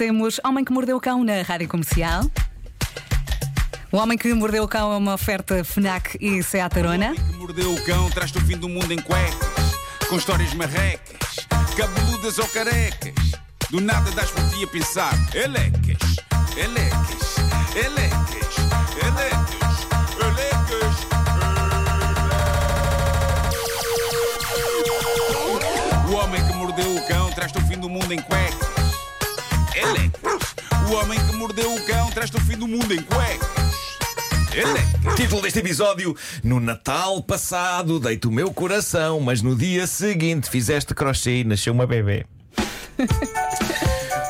temos Homem que Mordeu o Cão na Rádio Comercial. O Homem que Mordeu o Cão é uma oferta FNAC e Seat Arona. que mordeu o cão, traz-te o fim do mundo em cuecas, com histórias marrecas, cabeludas ou carecas. Do nada das por ti a pensar, elecas, elecas, elecas, elecas, elecas. O homem que mordeu o cão, traz-te o fim do mundo em cuecas. O homem que mordeu o cão, traz-te o fim do mundo em cuecas. Elecas. Título deste episódio: No Natal passado deito o meu coração, mas no dia seguinte fizeste crochê e nasceu uma bebê.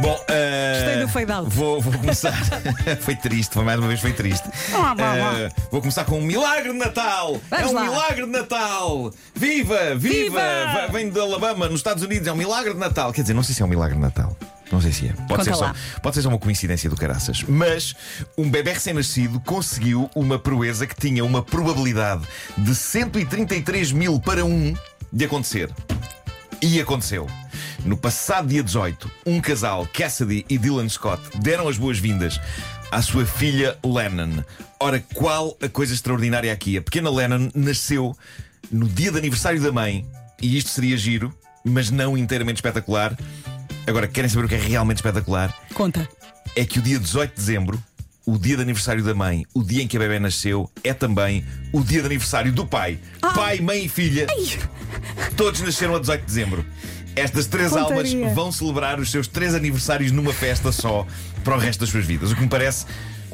Bom, eh, Gostei do fade out. Vou, vou começar. foi triste, foi mais uma vez foi triste. Ah, vá, vá. Eh, vou começar com um milagre de Natal! Vamos é um lá. milagre de Natal! Viva! Viva! Viva! Va- Vem de Alabama, nos Estados Unidos, é um milagre de Natal. Quer dizer, não sei se é um milagre de Natal. Não sei se é. Pode, Conta ser só, pode ser só uma coincidência do caraças. Mas um bebê recém-nascido conseguiu uma proeza que tinha uma probabilidade de 133 mil para 1 de acontecer. E aconteceu. No passado dia 18, um casal, Cassidy e Dylan Scott, deram as boas-vindas à sua filha Lennon. Ora, qual a coisa extraordinária aqui? A pequena Lennon nasceu no dia de aniversário da mãe, e isto seria giro, mas não inteiramente espetacular. Agora, querem saber o que é realmente espetacular? Conta. é que o dia 18 de dezembro, o dia de aniversário da mãe, o dia em que a bebê nasceu, é também o dia de aniversário do pai. Pai, mãe e filha. Todos nasceram a 18 de dezembro. Estas três Pontaria. almas vão celebrar os seus três aniversários numa festa só para o resto das suas vidas. O que me parece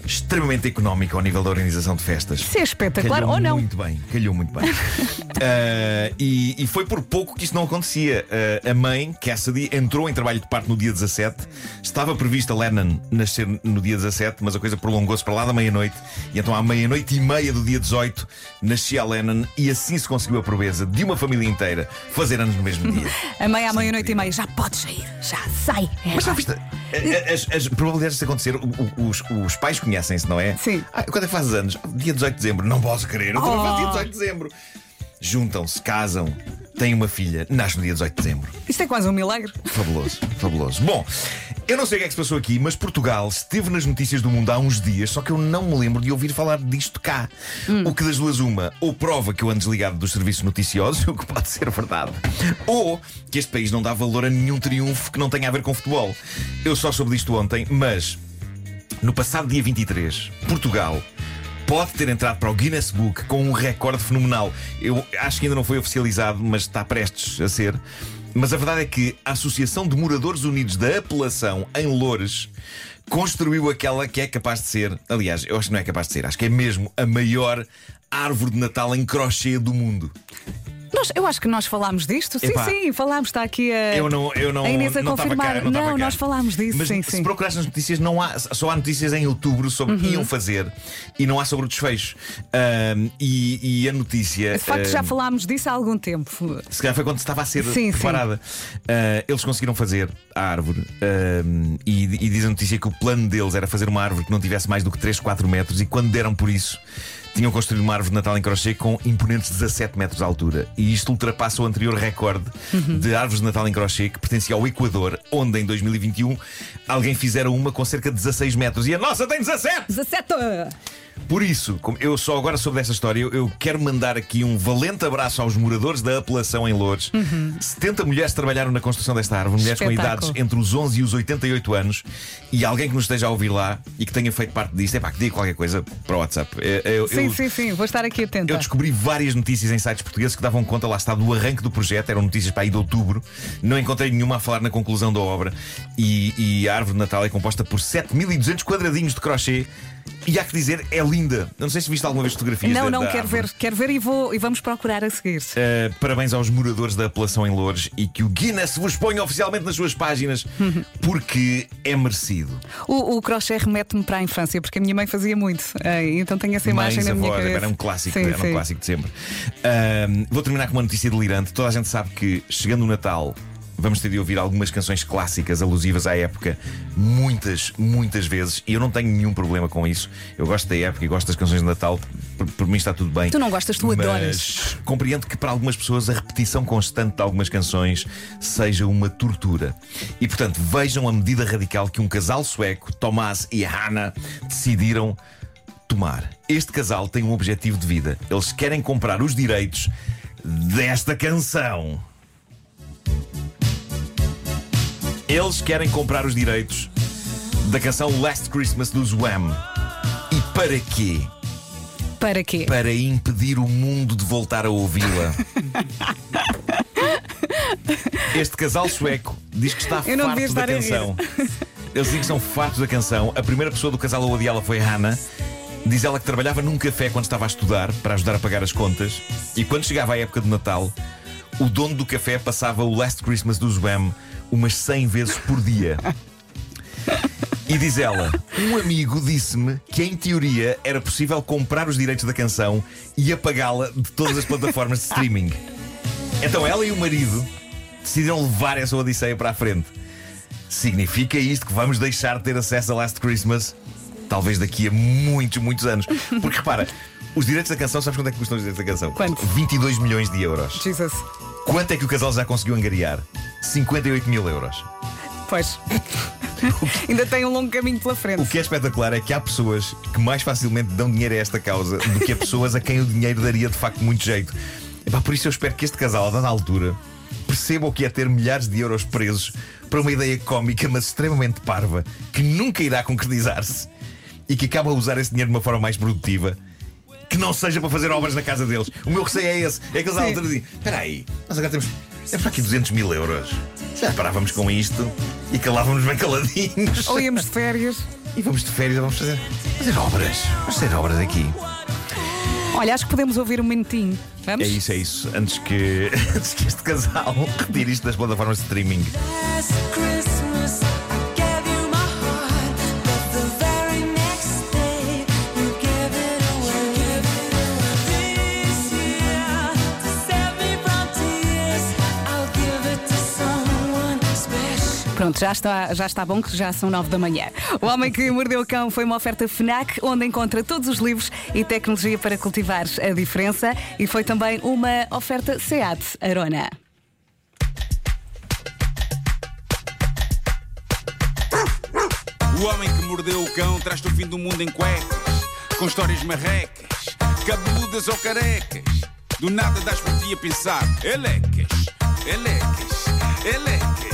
extremamente económico ao nível da organização de festas. Isso é espetacular Calhou ou não? Muito bem, calhou muito bem. Ah, e, e foi por pouco que isto não acontecia. Ah, a mãe, Cassidy, entrou em trabalho de parto no dia 17. Estava prevista Lennon nascer no dia 17, mas a coisa prolongou-se para lá da meia-noite. E então, à meia-noite e meia do dia 18, nascia a Lennon e assim se conseguiu a proeza de uma família inteira fazer anos no mesmo dia. A meia à meia-noite e meia. Já pode sair. Já sai. É. Mas já viste? a- a- As, as probabilidades disso acontecer, os, os pais conhecem-se, não é? Sim. Ah, quando é que fazes anos? Dia 18 de dezembro. Não posso crer. Eu também Oh. faço dia 18 de dezembro. Juntam-se, casam, têm uma filha, nasce no dia 18 de dezembro. Isto é quase um milagre. Fabuloso, fabuloso. Bom, eu não sei o que é que se passou aqui, mas Portugal esteve nas notícias do mundo há uns dias, só que eu não me lembro de ouvir falar disto cá. O que das duas uma, ou prova que eu ando desligado dos serviços noticiosos, o que pode ser verdade, ou que este país não dá valor a nenhum triunfo que não tenha a ver com futebol. Eu só soube disto ontem, mas no passado dia 23, Portugal pode ter entrado para o Guinness Book com um recorde fenomenal. Eu acho que ainda não foi oficializado, mas está prestes a ser. Mas a verdade é que a Associação de Moradores Unidos da Apelação em Loures construiu aquela que é capaz de ser, aliás, eu acho que não é capaz de ser, acho que é mesmo a maior árvore de Natal em crochê do mundo. Nós, eu acho que nós falámos disto. Sim, Epá. sim, falámos. Está aqui a, Eu não, eu não, a Inês a não confirmar. cá, não, cá. nós falámos disso. Mas sim, se sim. procurares nas notícias, não há, só há notícias em outubro sobre o que iam fazer e não há sobre o desfecho. Ahm, e, e a notícia. De facto, já ahm, falámos disso há algum tempo. se calhar foi quando estava a ser Sim, sim. preparada. Ah, eles conseguiram fazer a árvore e, e diz a notícia que o plano deles era fazer uma árvore que não tivesse mais do que 3, 4 metros e quando deram por isso. Tinham construído uma árvore de Natal em crochê com imponentes 17 metros de altura. E isto ultrapassa o anterior recorde Uhum. de árvores de Natal em crochê que pertencia ao Equador, onde em 2021 alguém fizera uma com cerca de 16 metros. E a nossa tem 17! 17! Por isso, como eu só agora soube dessa história, eu, eu quero mandar aqui um valente abraço aos moradores da apelação em Lourdes. 70 mulheres trabalharam na construção desta árvore, mulheres com Uhum. Espetáculo. idades entre os 11 e os 88 anos, e alguém que nos esteja a ouvir lá e que tenha feito parte disto, é pá, que diga qualquer coisa para o WhatsApp. Eu, eu- Sim, eu- sim, sim. Vou estar aqui atenta. eu descobri várias notícias em sites portugueses que davam conta, lá está, do arranque do projeto. Eram notícias para aí de outubro. Não encontrei nenhuma a falar na conclusão da obra. E, e a árvore de Natal é composta por 7200 quadradinhos de crochê. E há que dizer, é linda. Eu Não sei se viste alguma vez fotografias Não, da- não, da quero árvore. ver, quero ver e, vou, e vamos procurar a seguir. Uh, parabéns aos moradores da apelação em Loures e que o Guinness vos ponha oficialmente nas suas páginas porque é merecido. O, o crochê remete-me para a infância, porque a minha mãe fazia muito. Eh, então tenho essa imagem Mães, na minha avós, cabeça. era um clássico, Sim, era sim. um clássico de sempre. Ahm, vou terminar com uma notícia delirante. Toda a gente sabe que chegando o Natal, vamos ter de ouvir algumas canções clássicas alusivas à época, muitas, muitas vezes, e eu não tenho nenhum problema com isso. Eu gosto da época e gosto das canções de Natal, por, por mim está tudo bem. Tu não gostas, tu mas adoras. Compreendo que para algumas pessoas a repetição constante de algumas canções seja uma tortura. E portanto, vejam a medida radical que um casal sueco, Tomás e Hannah, decidiram tomar. Este casal tem um objetivo de vida. Eles querem comprar os direitos desta canção. Eles querem comprar os direitos da canção Last Christmas dos Wham. E para quê? Para quê? Para impedir o mundo de voltar a ouvi-la. Este casal sueco diz que está farto da canção. Eles dizem que são fartos da canção. A primeira pessoa do casal a odiá-la foi Hannah. Diz ela que trabalhava num café quando estava a estudar para ajudar a pagar as contas. E quando chegava a época de Natal, o dono do café passava o Last Christmas dos Wham umas 100 vezes por dia. E diz ela: Um amigo disse-me que em teoria era possível comprar os direitos da canção e apagá-la de todas as plataformas de streaming. Então ela e o marido decidiram levar essa odisseia para a frente. Significa isto que vamos deixar de ter acesso a Last Christmas? Talvez daqui a muitos, muitos anos. Porque repara, os direitos da canção, sabes quanto é que custam os direitos da canção? Quanto? 22 milhões de euros. Jesus. Quanto é que o casal já conseguiu angariar? 58 mil euros. Pois. Ainda tem um longo caminho pela frente. O que é espetacular é que há pessoas que mais facilmente dão dinheiro a esta causa do que a pessoas a quem o dinheiro daria de facto muito jeito. Epá, por isso eu espero que este casal, a dada altura, perceba o que é ter milhares de euros presos para uma ideia cómica, mas extremamente parva, que nunca irá concretizar-se e que acaba a usar esse dinheiro de uma forma mais produtiva. Que não seja para fazer obras na casa deles. O meu receio é esse. É que eles à altura dizem: Espera aí, nós agora temos. Temos para aqui 200 mil euros. Já parávamos com isto e calávamos bem caladinhos. Ou íamos de férias. E vamos de férias, vamos fazer, fazer obras. Vamos fazer obras aqui. Olha, acho que podemos ouvir um minutinho. Vamos? É isso, é isso. Antes que, antes que este casal retire isto das plataformas de streaming. Pronto, já está, já está bom que já são nove da manhã. O Homem que Mordeu o Cão foi uma oferta FNAC, onde encontra todos os livros e tecnologia para cultivar a diferença. E foi também uma oferta SEAT Arona. O homem que mordeu o cão traz-te o fim do mundo em cuecas, com histórias marrecas, cabeludas ou carecas. Do nada das por ti a pensar, elecas, elecas, elecas.